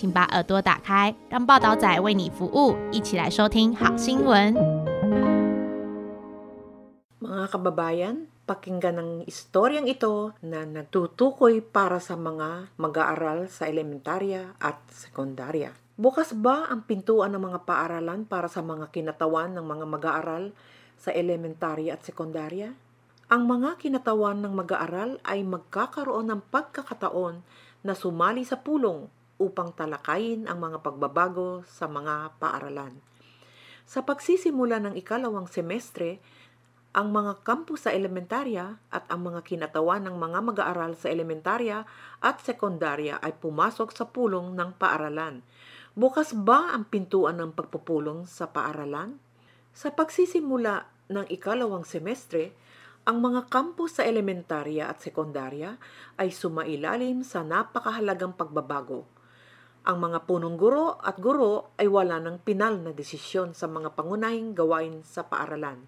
请把耳朵打开，让报道仔为你服务，一起来收听好新闻。 Mga kababayan, pakinggan ang istoryang ito na nagtutukoy para sa mga mag-aaral sa elementarya at sekundarya. Bukas ba ang pintuan ng mga paaralan para sa mga kinatawan ng mga mag-aaral sa elementarya at sekundarya? Ang mga kinatawan ng mag-aaral ay magkakaroon ng pagkakataon na sumali sa pulong upang talakayin ang mga pagbabago sa mga paaralan. Sa pagsisimula ng ikalawang semestre, ang mga kampus sa elementarya at ang mga kinatawan ng mga mag-aaral sa elementarya at sekundarya ay pumasok sa pulong ng paaralan. Bukas ba ang pintuan ng pagpupulong sa paaralan? Sa pagsisimula ng ikalawang semestre, ang mga kampus sa elementarya at sekundarya ay sumailalim sa napakahalagang pagbabago. Ang mga punong guro at guro ay wala ng pinal na desisyon sa mga pangunahing gawain sa paaralan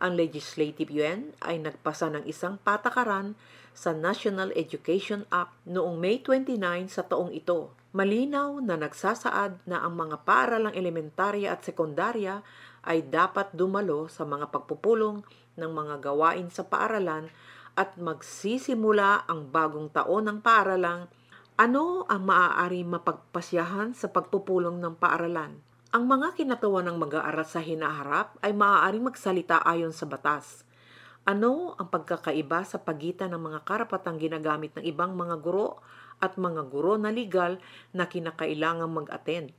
ang Legislative Yuan ay nagpasa ng isang patakaran sa National Education Act noong May 29 sa taong ito. Malinaw na nagsasaad na ang mga paaralang elementarya at sekundarya ay dapat dumalo sa mga pagpupulong ng mga gawain sa paaralan at magsisimula ang bagong taon ng paaralang ano ang maaari mapagpasyahan sa pagpupulong ng paaralan? Ang mga kinatawan ng mag-aaral sa hinaharap ay maaaring magsalita ayon sa batas. Ano ang pagkakaiba sa pagitan ng mga karapatang ginagamit ng ibang mga guro at mga guro na legal na kinakailangang mag-attend?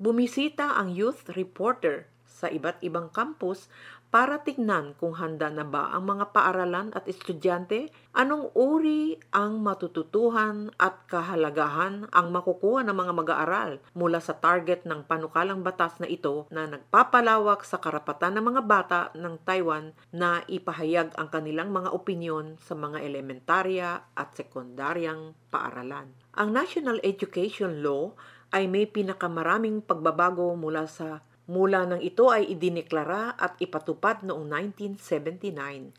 Bumisita ang youth reporter sa iba't ibang campus para tignan kung handa na ba ang mga paaralan at estudyante, anong uri ang matututuhan at kahalagahan ang makukuha ng mga mag-aaral mula sa target ng panukalang batas na ito na nagpapalawak sa karapatan ng mga bata ng Taiwan na ipahayag ang kanilang mga opinyon sa mga elementarya at sekundaryang paaralan. Ang National Education Law ay may pinakamaraming pagbabago mula sa Mula nang ito ay idineklara at ipatupad noong 1979.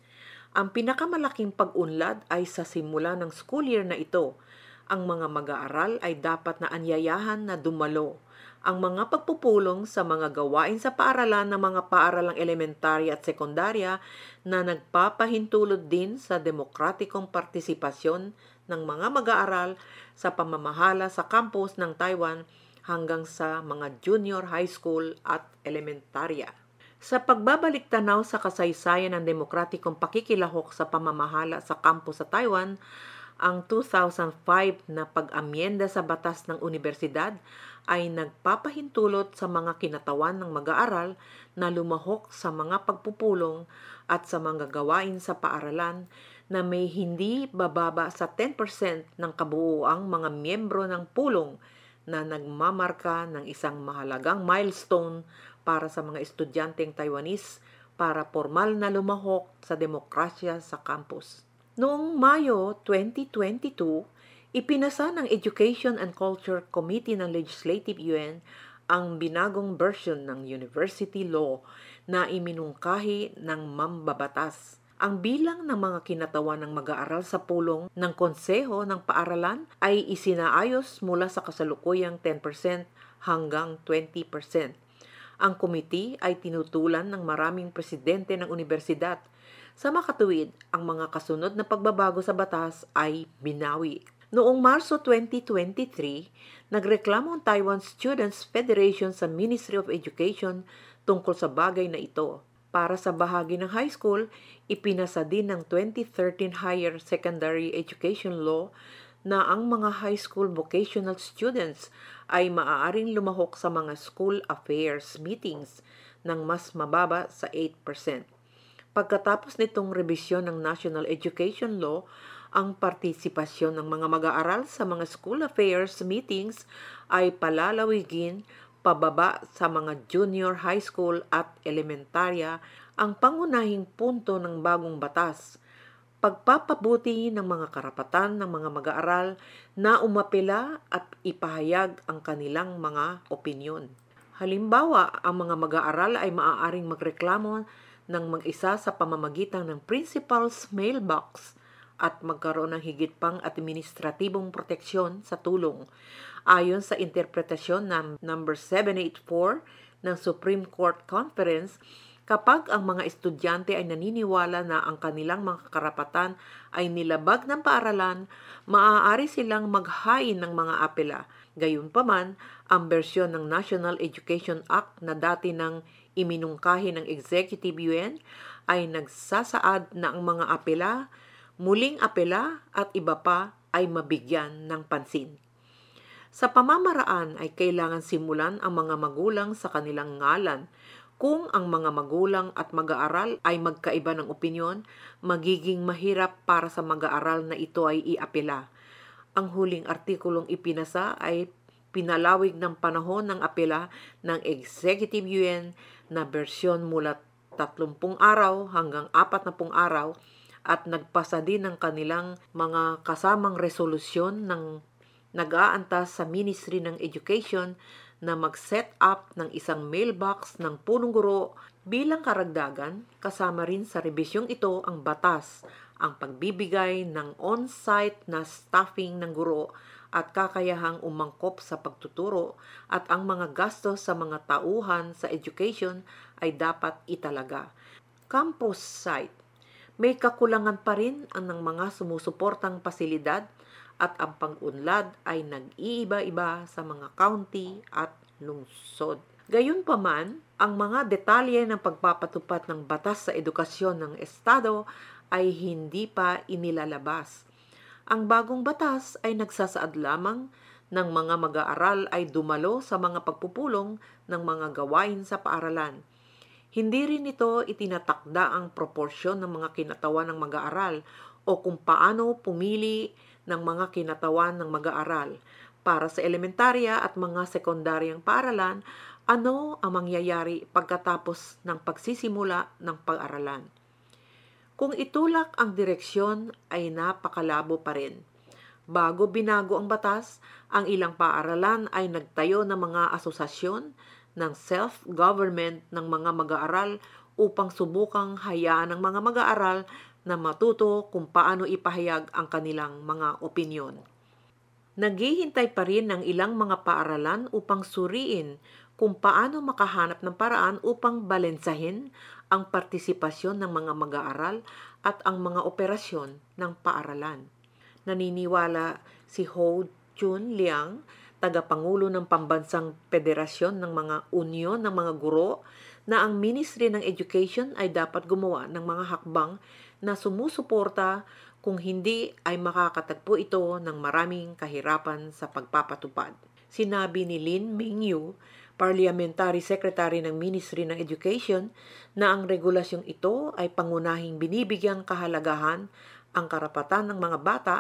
Ang pinakamalaking pag-unlad ay sa simula ng school year na ito. Ang mga mag-aaral ay dapat na anyayahan na dumalo. Ang mga pagpupulong sa mga gawain sa paaralan ng mga paaralang elementarya at sekundarya na nagpapahintulot din sa demokratikong partisipasyon ng mga mag-aaral sa pamamahala sa campus ng Taiwan hanggang sa mga junior high school at elementarya. Sa pagbabalik tanaw sa kasaysayan ng demokratikong pakikilahok sa pamamahala sa kampo sa Taiwan, ang 2005 na pag-amyenda sa batas ng universidad ay nagpapahintulot sa mga kinatawan ng mag-aaral na lumahok sa mga pagpupulong at sa mga gawain sa paaralan na may hindi bababa sa 10% ng kabuuang mga miyembro ng pulong na nagmamarka ng isang mahalagang milestone para sa mga estudyanteng Taiwanese para formal na lumahok sa demokrasya sa campus. Noong Mayo 2022, ipinasa ng Education and Culture Committee ng Legislative Yuan ang binagong version ng University Law na iminungkahi ng mambabatas ang bilang ng mga kinatawan ng mag-aaral sa pulong ng konseho ng paaralan ay isinaayos mula sa kasalukuyang 10% hanggang 20%. Ang komite ay tinutulan ng maraming presidente ng universidad. Sa makatuwid, ang mga kasunod na pagbabago sa batas ay binawi. Noong Marso 2023, nagreklamo ang Taiwan Students Federation sa Ministry of Education tungkol sa bagay na ito. Para sa bahagi ng high school, ipinasa din ng 2013 Higher Secondary Education Law na ang mga high school vocational students ay maaaring lumahok sa mga school affairs meetings ng mas mababa sa 8%. Pagkatapos nitong rebisyon ng National Education Law, ang partisipasyon ng mga mag-aaral sa mga school affairs meetings ay palalawigin pababa sa mga junior high school at elementarya ang pangunahing punto ng bagong batas. Pagpapabuti ng mga karapatan ng mga mag-aaral na umapela at ipahayag ang kanilang mga opinyon. Halimbawa, ang mga mag-aaral ay maaaring magreklamo ng mag-isa sa pamamagitan ng principal's mailbox at magkaroon ng higit pang administratibong proteksyon sa tulong ayon sa interpretasyon ng number 784 ng Supreme Court Conference kapag ang mga estudyante ay naniniwala na ang kanilang mga karapatan ay nilabag ng paaralan, maaari silang maghain ng mga apela. Gayunpaman, ang bersyon ng National Education Act na dati nang iminungkahi ng Executive Yuan ay nagsasaad na ang mga apela muling apela at iba pa ay mabigyan ng pansin. Sa pamamaraan ay kailangan simulan ang mga magulang sa kanilang ngalan. Kung ang mga magulang at mag-aaral ay magkaiba ng opinyon, magiging mahirap para sa mag-aaral na ito ay iapela. Ang huling artikulong ipinasa ay pinalawig ng panahon ng apela ng Executive Yuan na bersyon mula 30 araw hanggang 40 araw at nagpasa din ng kanilang mga kasamang resolusyon ng nag-aantas sa Ministry ng Education na mag-set up ng isang mailbox ng punong guro bilang karagdagan kasama rin sa rebisyong ito ang batas ang pagbibigay ng on-site na staffing ng guro at kakayahang umangkop sa pagtuturo at ang mga gastos sa mga tauhan sa education ay dapat italaga. Campus site may kakulangan pa rin ang ng mga sumusuportang pasilidad at ang pag-unlad ay nag-iiba-iba sa mga county at lungsod. Gayunpaman, ang mga detalye ng pagpapatupad ng batas sa edukasyon ng Estado ay hindi pa inilalabas. Ang bagong batas ay nagsasaad lamang ng mga mag-aaral ay dumalo sa mga pagpupulong ng mga gawain sa paaralan hindi rin ito itinatakda ang proporsyon ng mga kinatawan ng mag-aaral o kung paano pumili ng mga kinatawan ng mag-aaral. Para sa elementarya at mga sekundaryang paaralan, ano ang mangyayari pagkatapos ng pagsisimula ng pag-aralan. Kung itulak ang direksyon ay napakalabo pa rin. Bago binago ang batas, ang ilang paaralan ay nagtayo ng mga asosasyon ng self-government ng mga mag-aaral upang subukang hayaan ng mga mag-aaral na matuto kung paano ipahayag ang kanilang mga opinyon. Naghihintay pa rin ng ilang mga paaralan upang suriin kung paano makahanap ng paraan upang balensahin ang partisipasyon ng mga mag-aaral at ang mga operasyon ng paaralan. Naniniwala si Ho Chun Liang tagapangulo ng Pambansang Federasyon ng mga Union ng mga Guro na ang Ministry ng Education ay dapat gumawa ng mga hakbang na sumusuporta kung hindi ay makakatagpo ito ng maraming kahirapan sa pagpapatupad. Sinabi ni Lin Mingyu, Parliamentary Secretary ng Ministry ng Education, na ang regulasyong ito ay pangunahing binibigyang kahalagahan ang karapatan ng mga bata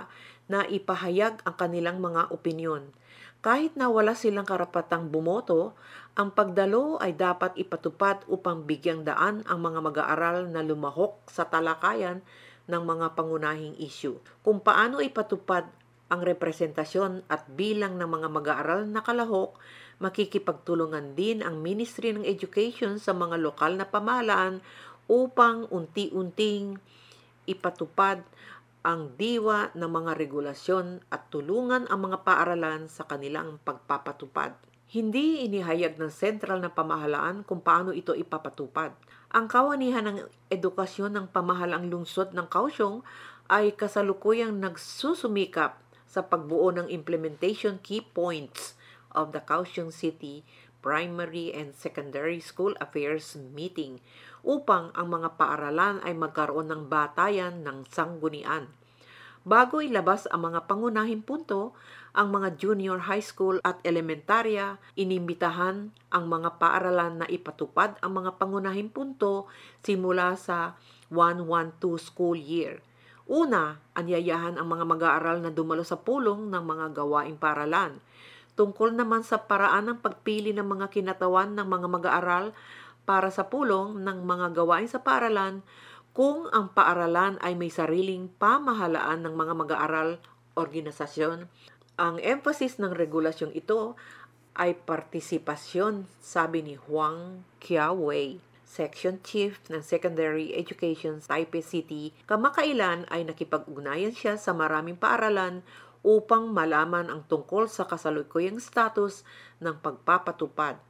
na ipahayag ang kanilang mga opinyon kahit na wala silang karapatang bumoto, ang pagdalo ay dapat ipatupad upang bigyang daan ang mga mag-aaral na lumahok sa talakayan ng mga pangunahing issue. Kung paano ipatupad ang representasyon at bilang ng mga mag-aaral na kalahok, makikipagtulungan din ang Ministry ng Education sa mga lokal na pamahalaan upang unti-unting ipatupad ang diwa ng mga regulasyon at tulungan ang mga paaralan sa kanilang pagpapatupad. Hindi inihayag ng sentral na pamahalaan kung paano ito ipapatupad. Ang kawanihan ng edukasyon ng pamahalaang lungsod ng Kaohsiung ay kasalukuyang nagsusumikap sa pagbuo ng implementation key points of the Kaohsiung City Primary and Secondary School Affairs Meeting upang ang mga paaralan ay magkaroon ng batayan ng sanggunian. Bago ilabas ang mga pangunahing punto, ang mga junior high school at elementarya, inimbitahan ang mga paaralan na ipatupad ang mga pangunahing punto simula sa 112 school year Una, anyayahan ang mga mag-aaral na dumalo sa pulong ng mga gawaing paralan. Tungkol naman sa paraan ng pagpili ng mga kinatawan ng mga mag-aaral para sa pulong ng mga gawain sa paaralan kung ang paaralan ay may sariling pamahalaan ng mga mag-aaral organisasyon. Ang emphasis ng regulasyong ito ay partisipasyon, sabi ni Huang Qiawei, Section Chief ng Secondary Education Taipei City, kamakailan ay nakipag-ugnayan siya sa maraming paaralan upang malaman ang tungkol sa kasalukuyang status ng pagpapatupad.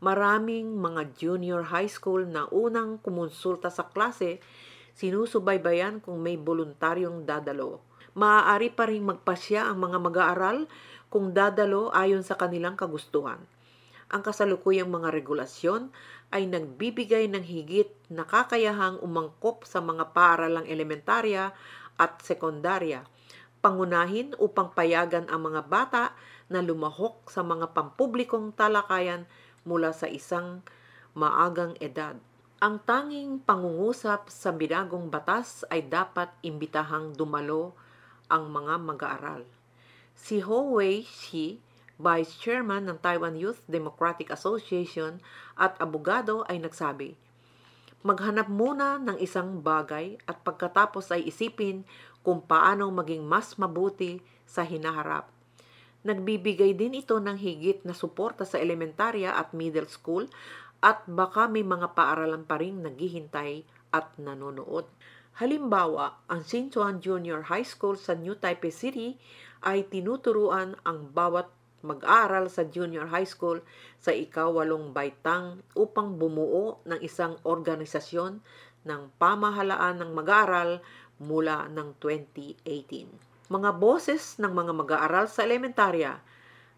Maraming mga junior high school na unang kumonsulta sa klase, sinusubaybayan kung may voluntaryong dadalo. Maaari pa rin magpasya ang mga mag-aaral kung dadalo ayon sa kanilang kagustuhan. Ang kasalukuyang mga regulasyon ay nagbibigay ng higit na kakayahang umangkop sa mga paaralang elementarya at sekundarya, pangunahin upang payagan ang mga bata na lumahok sa mga pampublikong talakayan mula sa isang maagang edad. Ang tanging pangungusap sa binagong batas ay dapat imbitahang dumalo ang mga mag-aaral. Si Ho Wei Shi Vice Chairman ng Taiwan Youth Democratic Association at abogado ay nagsabi, Maghanap muna ng isang bagay at pagkatapos ay isipin kung paano maging mas mabuti sa hinaharap. Nagbibigay din ito ng higit na suporta sa elementarya at middle school at baka may mga paaralan pa rin naghihintay at nanonood. Halimbawa, ang Sinchuan Junior High School sa New Taipei City ay tinuturuan ang bawat mag-aral sa junior high school sa ikawalong baitang upang bumuo ng isang organisasyon ng pamahalaan ng mag-aaral mula ng 2018. Mga boses ng mga mag-aaral sa elementarya,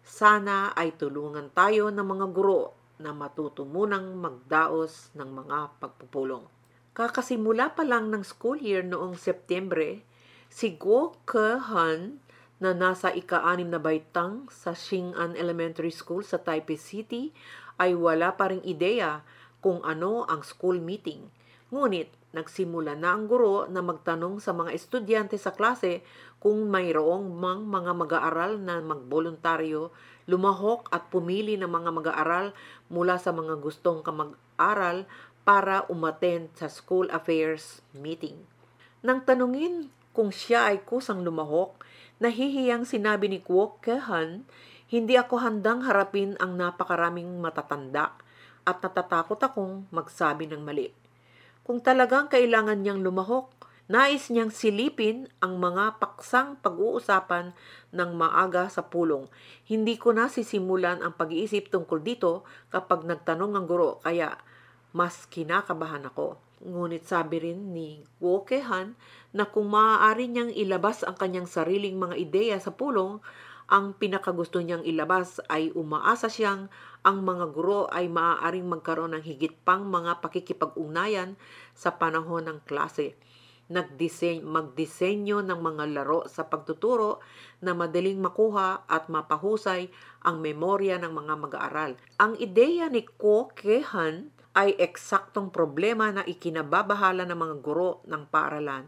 sana ay tulungan tayo ng mga guro na matuto munang magdaos ng mga pagpupulong. Kakasimula pa lang ng school year noong Setyembre, si Guo Ke-han na nasa ika-anim na baitang sa Xing'an Elementary School sa Taipei City ay wala pa ring ideya kung ano ang school meeting. Ngunit nagsimula na ang guro na magtanong sa mga estudyante sa klase kung mayroong mang mga mag-aaral na magboluntaryo, lumahok at pumili ng mga mag-aaral mula sa mga gustong kamag-aral para umaten sa school affairs meeting. Nang tanungin kung siya ay kusang lumahok, Nahihiyang sinabi ni Kwok Kehan, hindi ako handang harapin ang napakaraming matatanda at natatakot akong magsabi ng mali. Kung talagang kailangan niyang lumahok, nais niyang silipin ang mga paksang pag-uusapan ng maaga sa pulong. Hindi ko na sisimulan ang pag-iisip tungkol dito kapag nagtanong ang guro, kaya mas kinakabahan ako. Ngunit sabi rin ni Wokehan na kung maaari niyang ilabas ang kanyang sariling mga ideya sa pulong, ang pinakagusto niyang ilabas ay umaasa siyang ang mga guro ay maaaring magkaroon ng higit pang mga pakikipag-ugnayan sa panahon ng klase. Nagdisenyo, magdisenyo ng mga laro sa pagtuturo na madaling makuha at mapahusay ang memorya ng mga mag-aaral. Ang ideya ni Ko Kehan ay eksaktong problema na ikinababahala ng mga guro ng paaralan.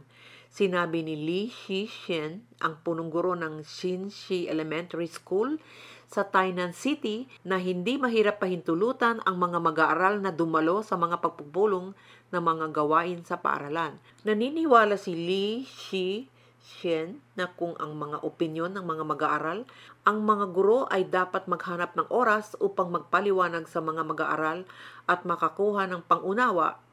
Sinabi ni Li Xishen, ang punong guro ng Xinxi Elementary School sa Tainan City na hindi mahirap pahintulutan ang mga mag-aaral na dumalo sa mga pagpupulong ng mga gawain sa paaralan. Naniniwala si Li Xi Shen na kung ang mga opinyon ng mga mag-aaral, ang mga guro ay dapat maghanap ng oras upang magpaliwanag sa mga mag-aaral at makakuha ng pangunawa.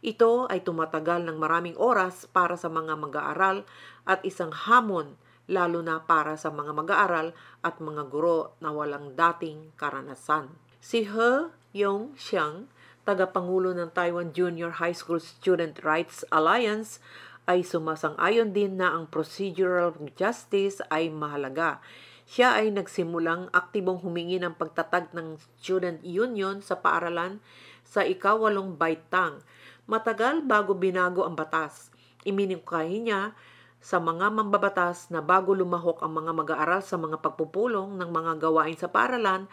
Ito ay tumatagal ng maraming oras para sa mga mag-aaral at isang hamon lalo na para sa mga mag-aaral at mga guro na walang dating karanasan. Si He Yong Xiang, tagapangulo ng Taiwan Junior High School Student Rights Alliance, ay sumasang-ayon din na ang procedural justice ay mahalaga. Siya ay nagsimulang aktibong humingi ng pagtatag ng student union sa paaralan sa ikawalong baitang. Matagal bago binago ang batas. Iminungkahi niya sa mga mambabatas na bago lumahok ang mga mag-aaral sa mga pagpupulong ng mga gawain sa paaralan,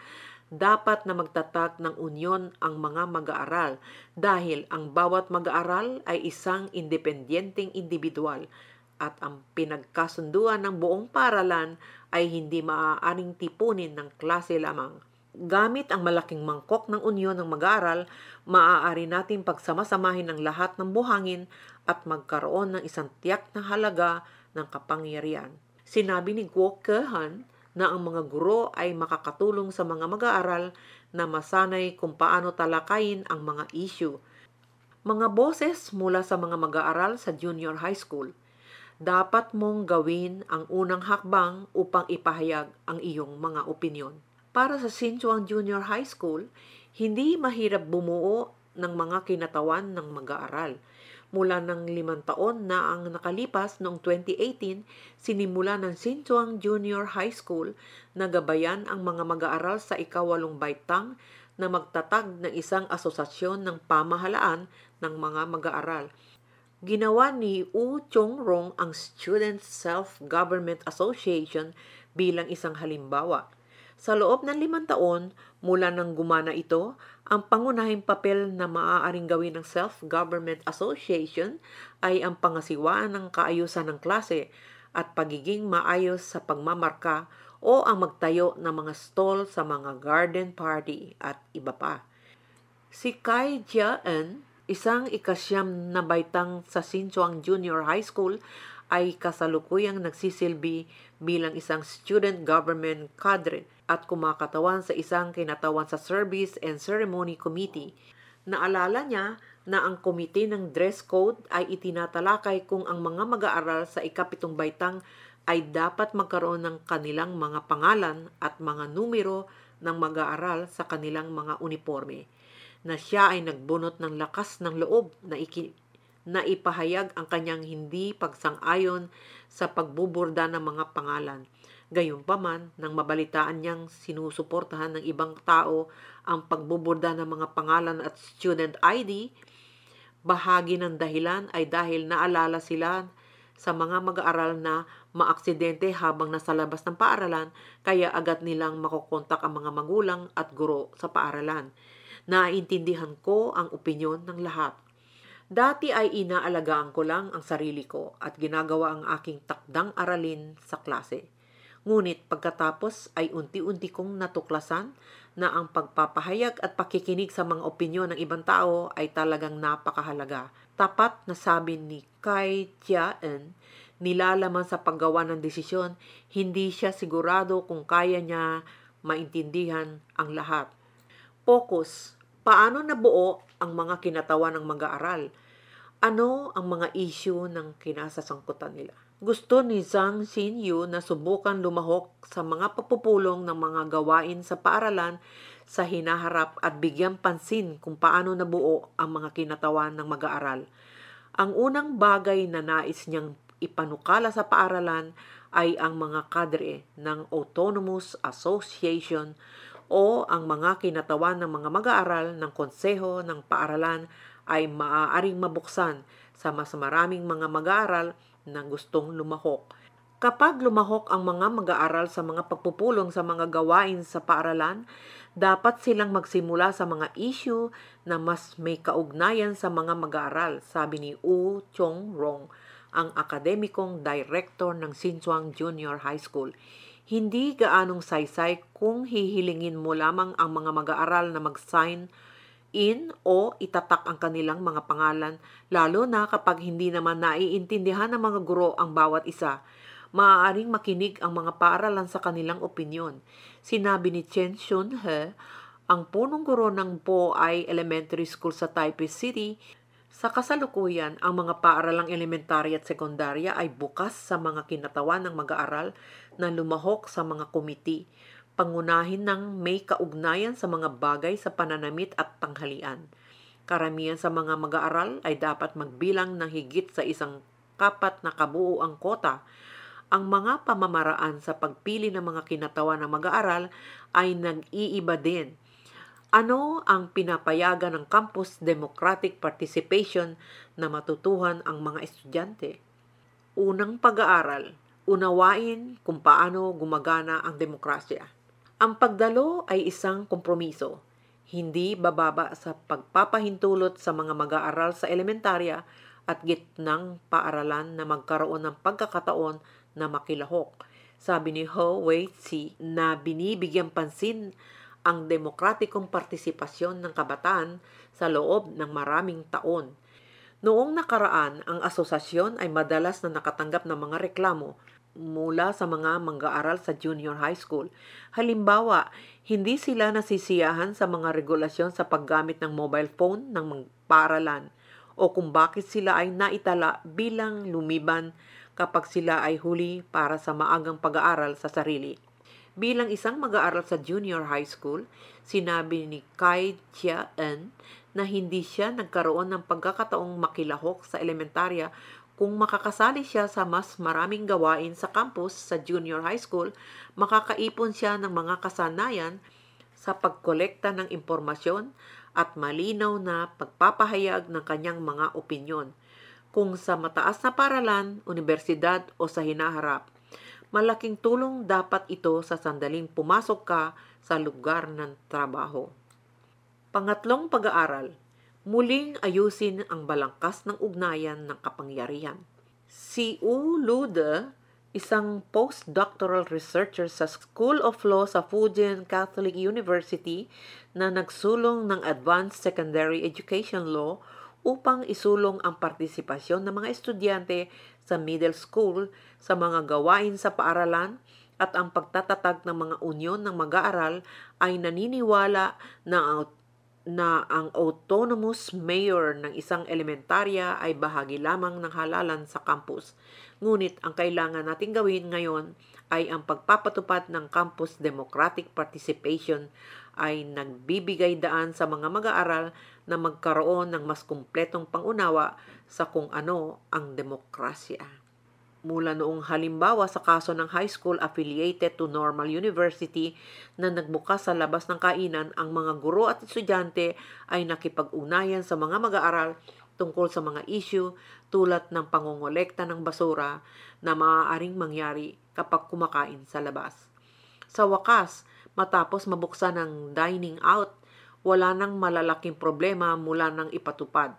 dapat na magtatag ng unyon ang mga mag-aaral dahil ang bawat mag-aaral ay isang independenteng individual. at ang pinagkasunduan ng buong paralan ay hindi maaaring tipunin ng klase lamang. Gamit ang malaking mangkok ng unyon ng mag-aaral, maaari natin pagsamasamahin ang lahat ng buhangin at magkaroon ng isang tiyak na halaga ng kapangyarihan. Sinabi ni Guo Kehan na ang mga guro ay makakatulong sa mga mag-aaral na masanay kung paano talakayin ang mga issue. Mga boses mula sa mga mag-aaral sa junior high school. Dapat mong gawin ang unang hakbang upang ipahayag ang iyong mga opinyon. Para sa Sinchuang Junior High School, hindi mahirap bumuo ng mga kinatawan ng mag-aaral. Mula ng limang taon na ang nakalipas noong 2018, sinimula ng Sinchuang Junior High School na gabayan ang mga mag-aaral sa ikawalong baitang na magtatag ng isang asosasyon ng pamahalaan ng mga mag-aaral. Ginawa ni U Chong Rong ang Student Self-Government Association bilang isang halimbawa. Sa loob ng limang taon, mula nang gumana ito, ang pangunahing papel na maaaring gawin ng Self-Government Association ay ang pangasiwaan ng kaayusan ng klase at pagiging maayos sa pagmamarka o ang magtayo ng mga stall sa mga garden party at iba pa. Si Kai Jian, isang ikasyam na baitang sa Sinchuang Junior High School, ay kasalukuyang nagsisilbi bilang isang student government cadre at kumakatawan sa isang kinatawan sa Service and Ceremony Committee. Naalala niya na ang komite ng dress code ay itinatalakay kung ang mga mag-aaral sa ikapitong baitang ay dapat magkaroon ng kanilang mga pangalan at mga numero ng mag-aaral sa kanilang mga uniforme na siya ay nagbunot ng lakas ng loob na, iki, na ipahayag ang kanyang hindi pagsang-ayon sa pagbuburda ng mga pangalan Gayunpaman, nang mabalitaan niyang sinusuportahan ng ibang tao ang pagbuburda ng mga pangalan at student ID, bahagi ng dahilan ay dahil naalala sila sa mga mag-aaral na maaksidente habang nasa labas ng paaralan kaya agad nilang makukontak ang mga magulang at guro sa paaralan. Naintindihan ko ang opinyon ng lahat. Dati ay inaalagaan ko lang ang sarili ko at ginagawa ang aking takdang aralin sa klase. Ngunit pagkatapos ay unti-unti kong natuklasan na ang pagpapahayag at pakikinig sa mga opinyon ng ibang tao ay talagang napakahalaga. Tapat na sabi ni Kai Jian, nilalaman sa paggawa ng desisyon, hindi siya sigurado kung kaya niya maintindihan ang lahat. Focus. Paano nabuo ang mga kinatawan ng mag-aaral? Ano ang mga issue ng kinasasangkutan nila? Gusto ni Zhang Xinyu na subukan lumahok sa mga papupulong ng mga gawain sa paaralan sa hinaharap at bigyan pansin kung paano nabuo ang mga kinatawan ng mag-aaral. Ang unang bagay na nais niyang ipanukala sa paaralan ay ang mga kadre ng Autonomous Association o ang mga kinatawan ng mga mag-aaral ng konseho ng paaralan ay maaaring mabuksan sa mas maraming mga mag-aaral na gustong lumahok. Kapag lumahok ang mga mag-aaral sa mga pagpupulong sa mga gawain sa paaralan, dapat silang magsimula sa mga issue na mas may kaugnayan sa mga mag-aaral, sabi ni U Chong Rong, ang akademikong director ng Sinchuang Junior High School. Hindi gaanong saysay kung hihilingin mo lamang ang mga mag-aaral na mag-sign in o itatak ang kanilang mga pangalan, lalo na kapag hindi naman naiintindihan ng mga guro ang bawat isa. Maaaring makinig ang mga paaralan sa kanilang opinyon. Sinabi ni Chen Shun He, ang punong guro ng Po ay Elementary School sa Taipei City, sa kasalukuyan, ang mga paaralang elementarya at sekundarya ay bukas sa mga kinatawan ng mag-aaral na lumahok sa mga komiti pangunahin ng may kaugnayan sa mga bagay sa pananamit at tanghalian. Karamihan sa mga mag-aaral ay dapat magbilang ng higit sa isang kapat na kabuo ang kota. Ang mga pamamaraan sa pagpili ng mga kinatawan ng mag-aaral ay nag-iiba din. Ano ang pinapayagan ng campus democratic participation na matutuhan ang mga estudyante? Unang pag-aaral, unawain kung paano gumagana ang demokrasya. Ang pagdalo ay isang kompromiso, hindi bababa sa pagpapahintulot sa mga mag-aaral sa elementarya at gitnang paaralan na magkaroon ng pagkakataon na makilahok. Sabi ni Ho Wei-chi na binibigyan pansin ang demokratikong partisipasyon ng kabataan sa loob ng maraming taon. Noong nakaraan, ang asosasyon ay madalas na nakatanggap ng mga reklamo mula sa mga mang-aaral sa junior high school. Halimbawa, hindi sila nasisiyahan sa mga regulasyon sa paggamit ng mobile phone ng mga paaralan o kung bakit sila ay naitala bilang lumiban kapag sila ay huli para sa maagang pag-aaral sa sarili. Bilang isang mag-aaral sa junior high school, sinabi ni Kai Chia-en na hindi siya nagkaroon ng pagkakataong makilahok sa elementarya kung makakasali siya sa mas maraming gawain sa campus sa junior high school, makakaipon siya ng mga kasanayan sa pagkolekta ng impormasyon at malinaw na pagpapahayag ng kanyang mga opinyon. Kung sa mataas na paralan, universidad o sa hinaharap, malaking tulong dapat ito sa sandaling pumasok ka sa lugar ng trabaho. Pangatlong pag-aaral, muling ayusin ang balangkas ng ugnayan ng kapangyarihan. Si U. Lude, isang postdoctoral researcher sa School of Law sa Fujian Catholic University na nagsulong ng Advanced Secondary Education Law upang isulong ang partisipasyon ng mga estudyante sa middle school sa mga gawain sa paaralan at ang pagtatatag ng mga unyon ng mag-aaral ay naniniwala na na ang autonomous mayor ng isang elementarya ay bahagi lamang ng halalan sa campus. Ngunit ang kailangan nating gawin ngayon ay ang pagpapatupad ng campus democratic participation ay nagbibigay daan sa mga mag-aaral na magkaroon ng mas kumpletong pangunawa sa kung ano ang demokrasya. Mula noong halimbawa sa kaso ng high school affiliated to Normal University na nagbukas sa labas ng kainan, ang mga guro at estudyante ay nakipag-ugnayan sa mga mag-aaral tungkol sa mga issue tulad ng pangongolekta ng basura na maaaring mangyari kapag kumakain sa labas. Sa wakas, matapos mabuksan ang dining out, wala nang malalaking problema mula nang ipatupad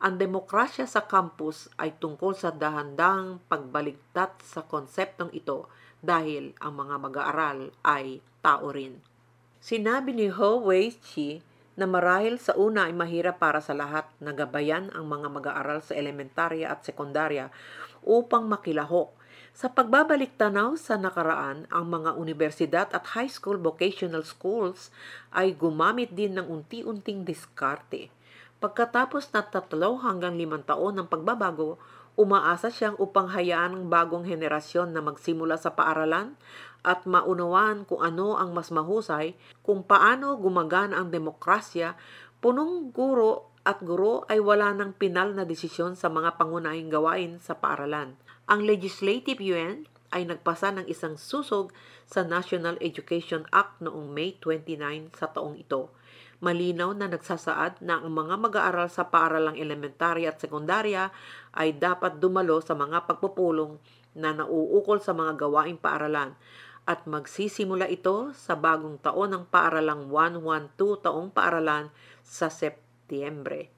ang demokrasya sa campus ay tungkol sa dahandang pagbaligtat sa konseptong ito dahil ang mga mag-aaral ay tao rin. Sinabi ni Ho Wei-chi na marahil sa una ay mahirap para sa lahat na gabayan ang mga mag-aaral sa elementarya at sekundarya upang makilahok. Sa pagbabalik tanaw sa nakaraan, ang mga universidad at high school vocational schools ay gumamit din ng unti-unting diskarte Pagkatapos na tatlo hanggang limang taon ng pagbabago, umaasa siyang upang hayaan ang bagong henerasyon na magsimula sa paaralan at maunawaan kung ano ang mas mahusay, kung paano gumagana ang demokrasya, punong guro at guro ay wala ng pinal na desisyon sa mga pangunahing gawain sa paaralan. Ang Legislative Yuan ay nagpasa ng isang susog sa National Education Act noong May 29 sa taong ito malinaw na nagsasaad na ang mga mag-aaral sa paaralang elementarya at sekundarya ay dapat dumalo sa mga pagpupulong na nauukol sa mga gawaing paaralan at magsisimula ito sa bagong taon ng paaralang 112 taong paaralan sa Setyembre.